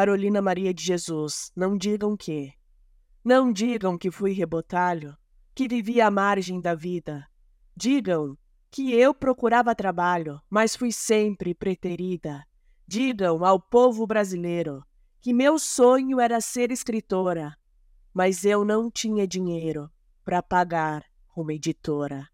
Carolina Maria de Jesus, não digam que. Não digam que fui rebotalho, que vivi à margem da vida. Digam que eu procurava trabalho, mas fui sempre preterida. Digam ao povo brasileiro que meu sonho era ser escritora, mas eu não tinha dinheiro para pagar uma editora.